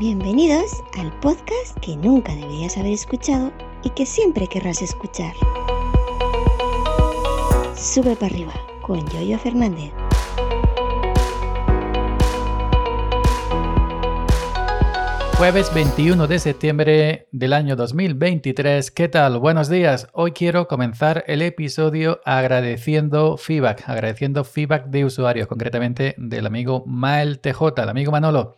Bienvenidos al podcast que nunca deberías haber escuchado y que siempre querrás escuchar. Sube para arriba con Yoyo Fernández. Jueves 21 de septiembre del año 2023. ¿Qué tal? Buenos días. Hoy quiero comenzar el episodio agradeciendo feedback, agradeciendo feedback de usuarios, concretamente del amigo Mael TJ, el amigo Manolo.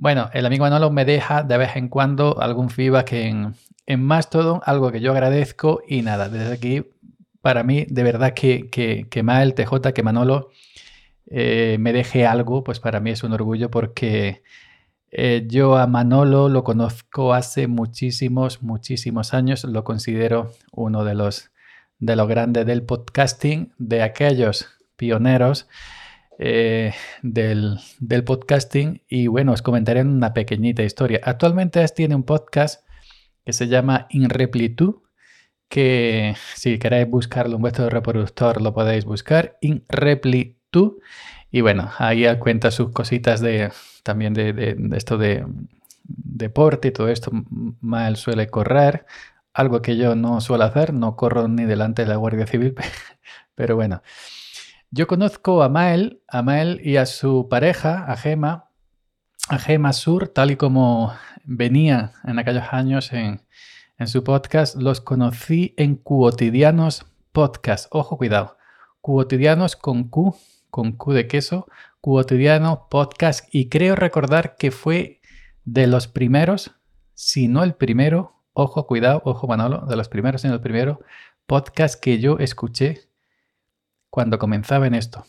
Bueno, el amigo Manolo me deja de vez en cuando algún feedback en, en Mastodon, algo que yo agradezco y nada, desde aquí, para mí, de verdad que, que, que Mael TJ, que Manolo eh, me deje algo, pues para mí es un orgullo porque eh, yo a Manolo lo conozco hace muchísimos, muchísimos años. Lo considero uno de los, de los grandes del podcasting, de aquellos pioneros eh, del, podcasting. Y bueno, os comentaré una pequeñita historia. Actualmente tiene un podcast que se llama InRepliTu, que si queréis buscarlo en vuestro reproductor lo podéis buscar, InRepliTu. Y bueno, ahí cuenta sus cositas de también de, esto de deporte y todo esto. Mal suele correr, algo que yo no suelo hacer, no corro ni delante de la Guardia Civil, pero bueno. Yo conozco a Mael, a Mael y a su pareja, a Gema, a Gema Sur, tal y como venía en aquellos años en, su podcast, los conocí en Cuotidianos Podcast. Ojo, cuidado. Cuotidianos con Q con Q de queso, Cotidiano Podcast, y creo recordar que fue de los primeros, si no el primero, ojo, cuidado, ojo Manolo, de los primeros, si no el primero, podcast que yo escuché cuando comenzaba en esto,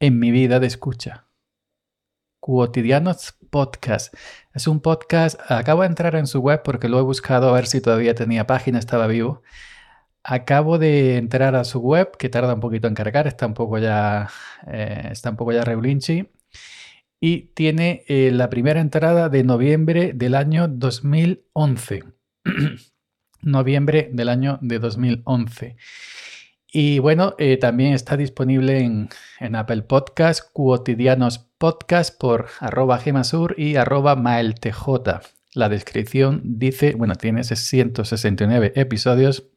en mi vida de escucha. Cotidianos Podcast. Es un podcast, acabo de entrar en su web porque lo he buscado a ver si todavía tenía página, estaba vivo. Acabo de entrar a su web, que tarda un poquito en cargar, está un poco ya, eh, está un poco ya regulinchi. Y tiene eh, la primera entrada de noviembre del año 2011. noviembre del año de 2011. Y bueno, eh, también está disponible en, Apple Podcast, Cuotidianos Podcast por arroba gemasur y arroba maeltj. La descripción dice, bueno, tiene 169 episodios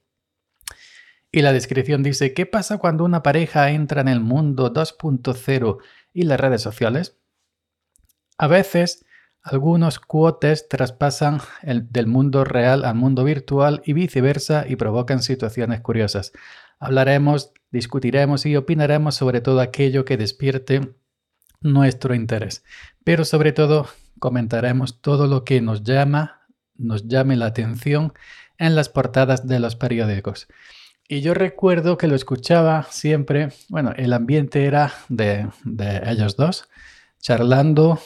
y la descripción dice, ¿qué pasa cuando una pareja entra en el mundo 2.0 y las redes sociales? A veces, algunos cuotes traspasan del mundo real al mundo virtual y viceversa y provocan situaciones curiosas. Hablaremos, discutiremos y opinaremos sobre todo aquello que despierte nuestro interés. Pero sobre todo comentaremos todo lo que nos llama, nos llame la atención en las portadas de los periódicos. Y yo recuerdo que lo escuchaba siempre, bueno, el ambiente era de, ellos dos, charlando,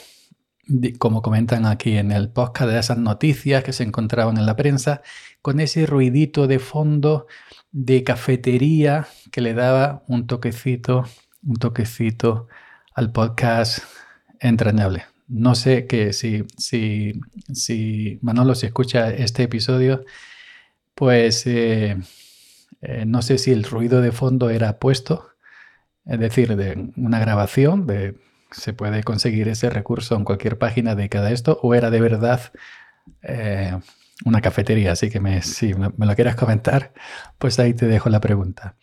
como comentan aquí en el podcast, de esas noticias que se encontraban en la prensa, con ese ruidito de fondo de cafetería que le daba un toquecito, un toquecito al podcast entrañable. No sé que si, si, si Manolo, si escucha este episodio, pues... Eh, eh, no sé si el ruido de fondo era puesto, es decir, de una grabación, de, se puede conseguir ese recurso en cualquier página de cada esto, o era de verdad eh, una cafetería. Así que me, si me, lo quieras comentar, pues ahí te dejo la pregunta.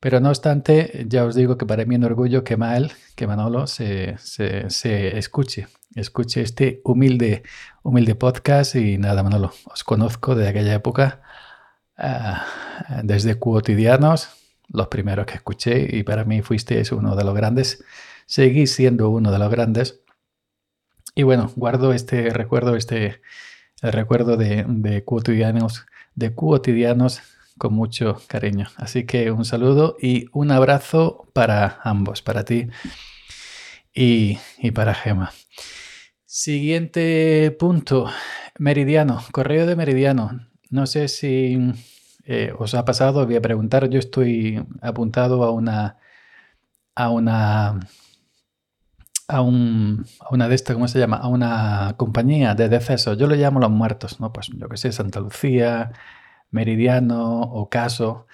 Pero no obstante, ya os digo que para mí es un orgullo que Mael, que Manolo se, se, escuche, escuche este humilde, humilde podcast. Y nada, Manolo, os conozco de aquella época Ah, desde cotidianos, los primeros que escuché, y para mí fuiste uno de los grandes. Seguís siendo uno de los grandes. Y bueno, guardo este recuerdo, este el recuerdo de, de cotidianos, de cotidianos con mucho cariño. Así que un saludo y un abrazo para ambos, para ti y, y para Gema. Siguiente punto, Meridiano, correo de Meridiano. No sé si eh, os ha pasado, voy a preguntar, yo estoy apuntado a una, a una, a, un, a una de estas, ¿cómo se llama? A una compañía de decesos. Yo lo llamo los muertos, ¿no? Pues yo que sé, Santa Lucía, Meridiano, Ocaso.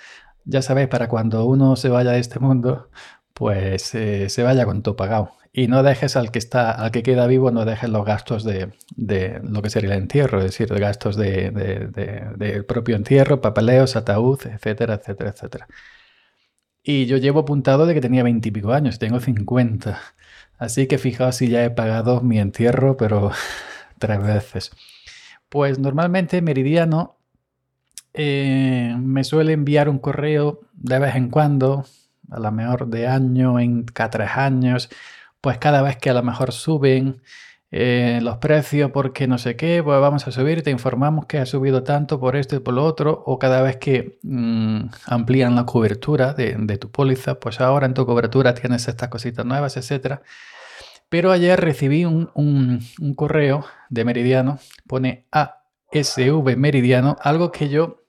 Ya sabéis, para cuando uno se vaya de este mundo, pues eh, se vaya con todo pagado. Y no dejes al que está, al que queda vivo, no dejes los gastos de, lo que sería el entierro, es decir, gastos del de, propio entierro, papeleos, ataúd, etcétera, etcétera, etcétera. Y yo llevo apuntado de que tenía 20 y pico años, tengo 50. Así que fijaos si ya he pagado mi entierro, pero tres veces. Pues normalmente Meridiano eh, me suele enviar un correo de vez en cuando, a lo mejor de año en cada tres años, pues cada vez que a lo mejor suben eh, los precios porque no sé qué, pues vamos a subir te informamos que ha subido tanto por esto y por lo otro, o cada vez que mm, amplían la cobertura de, tu póliza, pues ahora en tu cobertura tienes estas cositas nuevas, etc. Pero ayer recibí un, un correo de Meridiano, pone ASV Meridiano, algo que yo,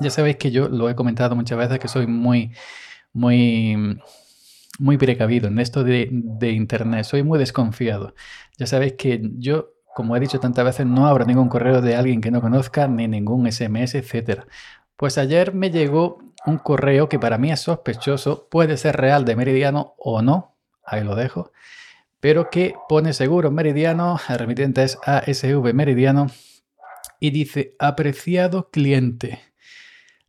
ya sabéis que yo lo he comentado muchas veces, que soy muy, muy muy precavido en esto de, Internet, soy muy desconfiado. Ya sabéis que yo, como he dicho tantas veces, no abro ningún correo de alguien que no conozca, ni ningún SMS, etc. Pues ayer me llegó un correo que para mí es sospechoso, puede ser real de Meridiano o no, ahí lo dejo, pero que pone seguro Meridiano, el remitente es ASV Meridiano, y dice, apreciado cliente,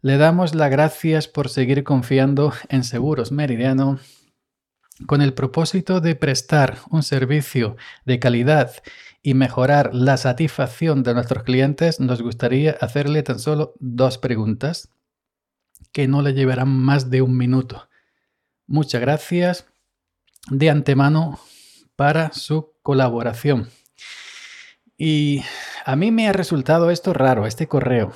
le damos las gracias por seguir confiando en Seguros Meridiano con el propósito de prestar un servicio de calidad y mejorar la satisfacción de nuestros clientes, nos gustaría hacerle tan solo dos preguntas que no le llevarán más de un minuto. Muchas gracias de antemano para su colaboración. Y a mí me ha resultado esto raro, este correo.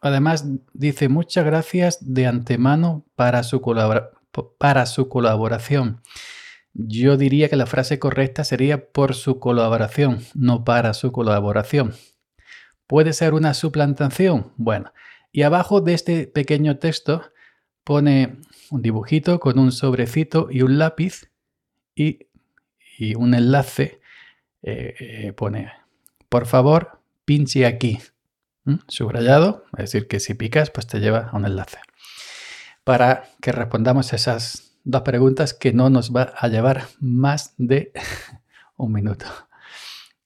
Además, dice muchas gracias de antemano para su colaboración para su colaboración. Yo diría que la frase correcta sería por su colaboración, no para su colaboración. ¿Puede ser una suplantación? Bueno, y abajo de este pequeño texto pone un dibujito con un sobrecito y un lápiz y, un enlace. Eh, eh, pone, por favor, pinche aquí. Subrayado, es decir, que si picas, pues te lleva a un enlace para que respondamos esas dos preguntas que no nos va a llevar más de un minuto.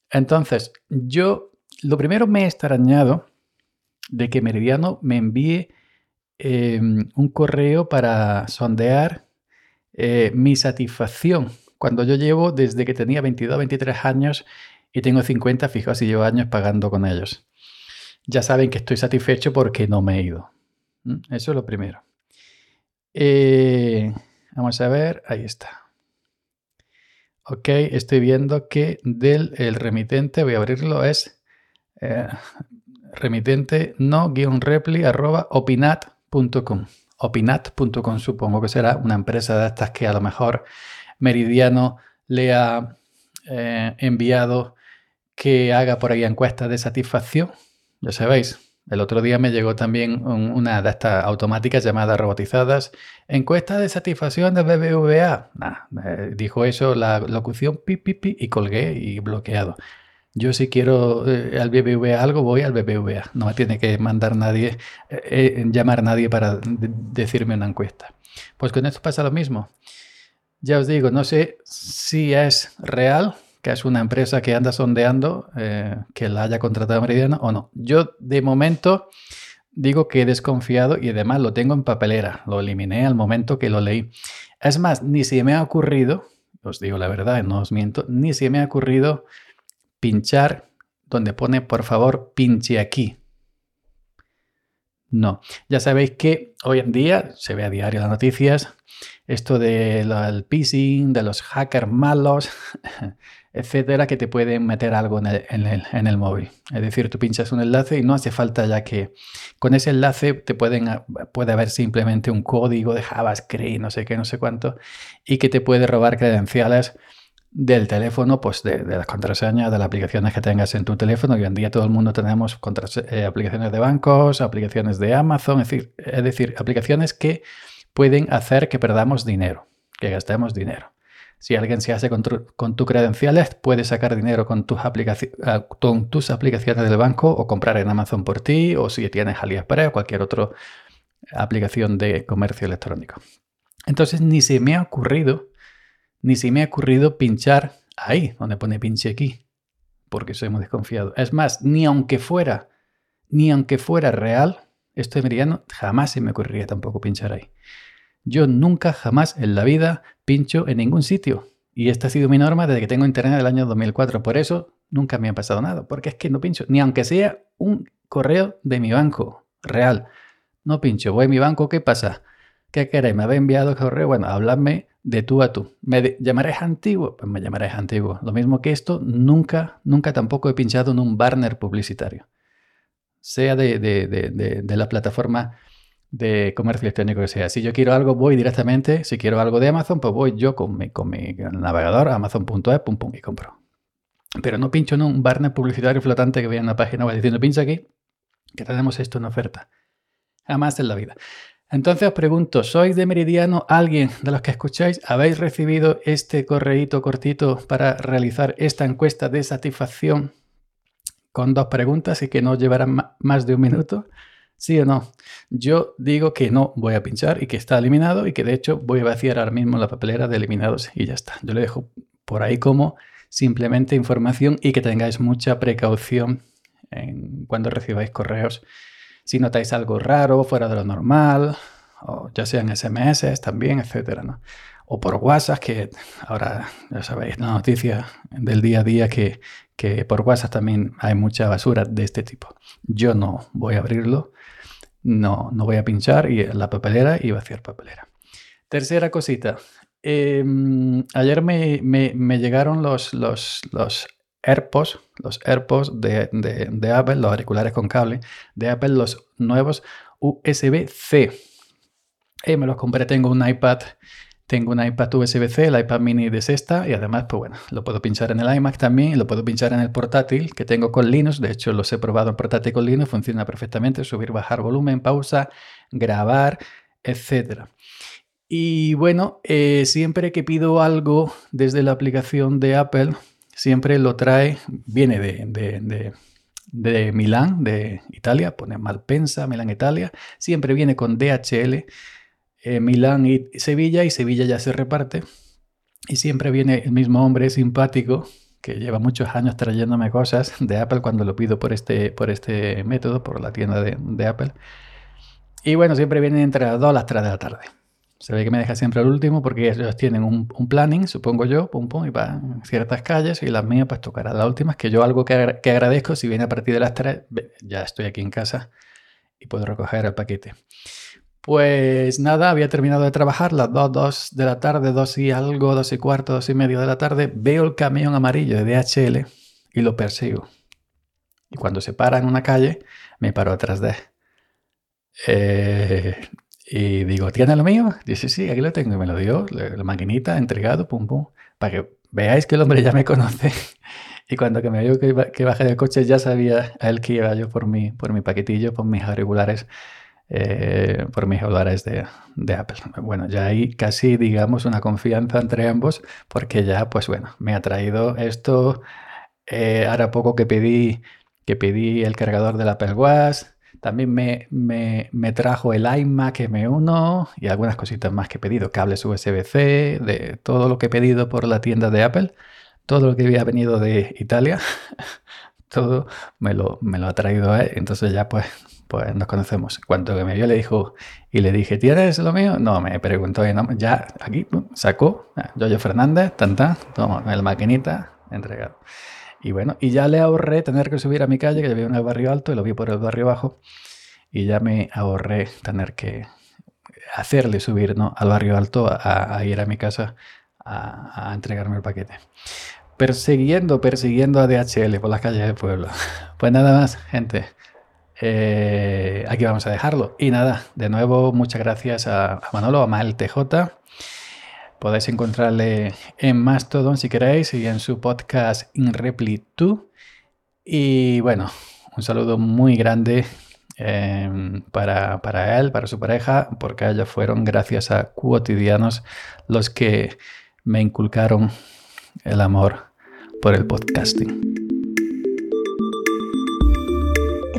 Entonces, yo lo primero me he extrañado de que Meridiano me envíe em, un correo para sondear eh, mi satisfacción cuando yo llevo desde que tenía 22, 23 años y tengo 50, fijaos si llevo años pagando con ellos. Ya saben que estoy satisfecho porque no me he ido. Eso es lo primero. Eh, vamos a ver, ahí está. Ok, estoy viendo que del el remitente, voy a abrirlo, es eh, remitente no-repli arroba opinat.com. Opinat.com supongo que será una empresa de estas que a lo mejor Meridiano le ha eh, enviado que haga por ahí encuestas de satisfacción. Ya sabéis, el otro día me llegó también una de estas automáticas llamadas robotizadas. Encuesta de satisfacción de BBVA. dijo eso la locución pi, pi, y colgué y bloqueado. Yo si quiero eh, al BBVA algo, voy al BBVA. No me tiene que mandar nadie, eh, eh, llamar nadie para decirme una encuesta. Pues con esto pasa lo mismo. Ya os digo, no sé si es real que es una empresa que anda sondeando eh, que la haya contratado Meridiano o no. Yo de momento digo que he desconfiado y además lo tengo en papelera, lo eliminé al momento que lo leí. Es más, ni se me ha ocurrido, os digo la verdad, no os miento, ni se me ha ocurrido pinchar donde pone por favor pinche aquí. No, ya sabéis que hoy en día se ve a diario las noticias esto del phishing, de los hackers malos, etcétera, que te pueden meter algo en el, móvil. Es decir, tú pinchas un enlace y no hace falta ya que con ese enlace te pueden, puede haber simplemente un código de JavaScript, no sé qué, no sé cuánto, y que te puede robar credenciales del teléfono, pues de, las contraseñas, de las aplicaciones que tengas en tu teléfono. Hoy en día todo el mundo tenemos eh, aplicaciones de bancos, aplicaciones de Amazon, es decir, es decir, aplicaciones que pueden hacer que perdamos dinero, que gastemos dinero. Si alguien se hace con, tus credenciales, puede sacar dinero con tus, ah, con tus aplicaciones del banco o comprar en Amazon por ti o si tienes AliExpress o cualquier otra aplicación de comercio electrónico. Entonces ni se me ha ocurrido, ni se me ha ocurrido pinchar ahí, donde pone pinche aquí, porque soy muy desconfiado. Es más, ni aunque fuera, ni aunque fuera real, esto de meridiano, jamás se me ocurriría tampoco pinchar ahí. Yo nunca, jamás en la vida pincho en ningún sitio. Y esta ha sido mi norma desde que tengo internet del año 2004. Por eso nunca me ha pasado nada, porque es que no pincho, ni aunque sea un correo de mi banco real. No pincho, voy a mi banco, ¿qué pasa? ¿Qué queréis? ¿Me habéis enviado correo? Bueno, habladme de tú a tú. ¿Me llamaréis antiguo? Pues me llamaréis antiguo. Lo mismo que esto, nunca, nunca tampoco he pinchado en un banner publicitario. Sea de, de, de, de la plataforma de comercio electrónico que sea. Si yo quiero algo, voy directamente. Si quiero algo de Amazon, pues voy yo con mi, con mi navegador, amazon.es, pum, pum, y compro. Pero no pincho en un banner publicitario flotante que vea en la página web diciendo pincha aquí, que tenemos esto en oferta. Jamás en la vida. Entonces os pregunto, ¿sois de Meridiano? ¿Alguien de los que escucháis habéis recibido este correíto cortito para realizar esta encuesta de satisfacción con dos preguntas y que no llevarán más de un minuto? ¿Sí o no? Yo digo que no voy a pinchar y que está eliminado y que de hecho voy a vaciar ahora mismo la papelera de eliminados y ya está. Yo le dejo por ahí como simplemente información y que tengáis mucha precaución en cuando recibáis correos. Si notáis algo raro, fuera de lo normal, o ya sean SMS también, etcétera, ¿no? O por WhatsApp, que ahora ya sabéis la noticia del día a día que, que por WhatsApp también hay mucha basura de este tipo. Yo no voy a abrirlo no, no voy a pinchar y la papelera y vaciar papelera. Tercera cosita. Em, ayer me, llegaron los, los, los AirPods, los AirPods de, de, Apple, los auriculares con cable de Apple, los nuevos USB-C. Y me los compré, tengo un iPad tengo un iPad USB-C, el iPad mini de sexta y además, pues bueno, lo puedo pinchar en el iMac también lo puedo pinchar en el portátil que tengo con Linux. De hecho, los he probado en portátil con Linux, funciona perfectamente, subir, bajar volumen, pausa, grabar, etc. Y bueno, eh, siempre que pido algo desde la aplicación de Apple, siempre lo trae, viene de, de, de Milán, de Italia, pone Malpensa, Milán, Italia, siempre viene con DHL eh, Milán y Sevilla y Sevilla ya se reparte. Y siempre viene el mismo hombre simpático que lleva muchos años trayéndome cosas de Apple cuando lo pido por este, por este método, por la tienda de, Apple. Y bueno, siempre viene entre las 2 a las 3 de la tarde. Se ve que me deja siempre al último porque ellos tienen un, planning, supongo yo, pum pum, y van ciertas calles y las mías pues tocará las últimas, que yo algo que, que agradezco, si viene a partir de las 3, ya estoy aquí en casa y puedo recoger el paquete. Pues nada, había terminado de trabajar, las 2, de la tarde, 2 y algo, 2 y cuarto, 2 y medio de la tarde, veo el camión amarillo de DHL y lo persigo. Y cuando se para en una calle, me paro atrás de él. Eh, y digo, ¿tiene lo mío? Dice, sí, aquí lo tengo. Y me lo dio, la maquinita, entregado, pum, pum. Para que veáis que el hombre ya me conoce. y cuando que me vio que, que bajé del coche, ya sabía a él que iba yo por mi, por mi paquetillo, por mis auriculares eh, por mis dólares de, Apple. Bueno, ya hay casi, digamos, una confianza entre ambos porque ya, pues bueno, me ha traído esto. Eh, ahora poco que pedí, que pedí el cargador del Apple Watch. También me, me, me, trajo el iMac M1 y algunas cositas más que he pedido, cables USB-C, de todo lo que he pedido por la tienda de Apple, todo lo que había venido de Italia, todo me lo, me lo ha traído él. Entonces ya pues pues nos conocemos. Cuando me vio le dijo, y le dije, ¿tienes lo mío? No, me preguntó, ya aquí sacó, Yoyo Fernández, tan tan, toma, la maquinita, entregado. Y bueno, y ya le ahorré tener que subir a mi calle, que yo vivo en el barrio alto y lo vi por el barrio bajo, y ya me ahorré tener que hacerle subir ¿no? al barrio alto a, ir a mi casa a, entregarme el paquete persiguiendo, persiguiendo a DHL por las calles del pueblo. Pues nada más, gente. Eh, aquí vamos a dejarlo. Y nada, de nuevo, muchas gracias a, Manolo, a Mael TJ. Podéis encontrarle en Mastodon si queréis y en su podcast In Repli 2. Y bueno, un saludo muy grande em, para, para, él, para su pareja, porque ellos fueron, gracias a Cotidianos, los que me inculcaron el amor por el podcasting.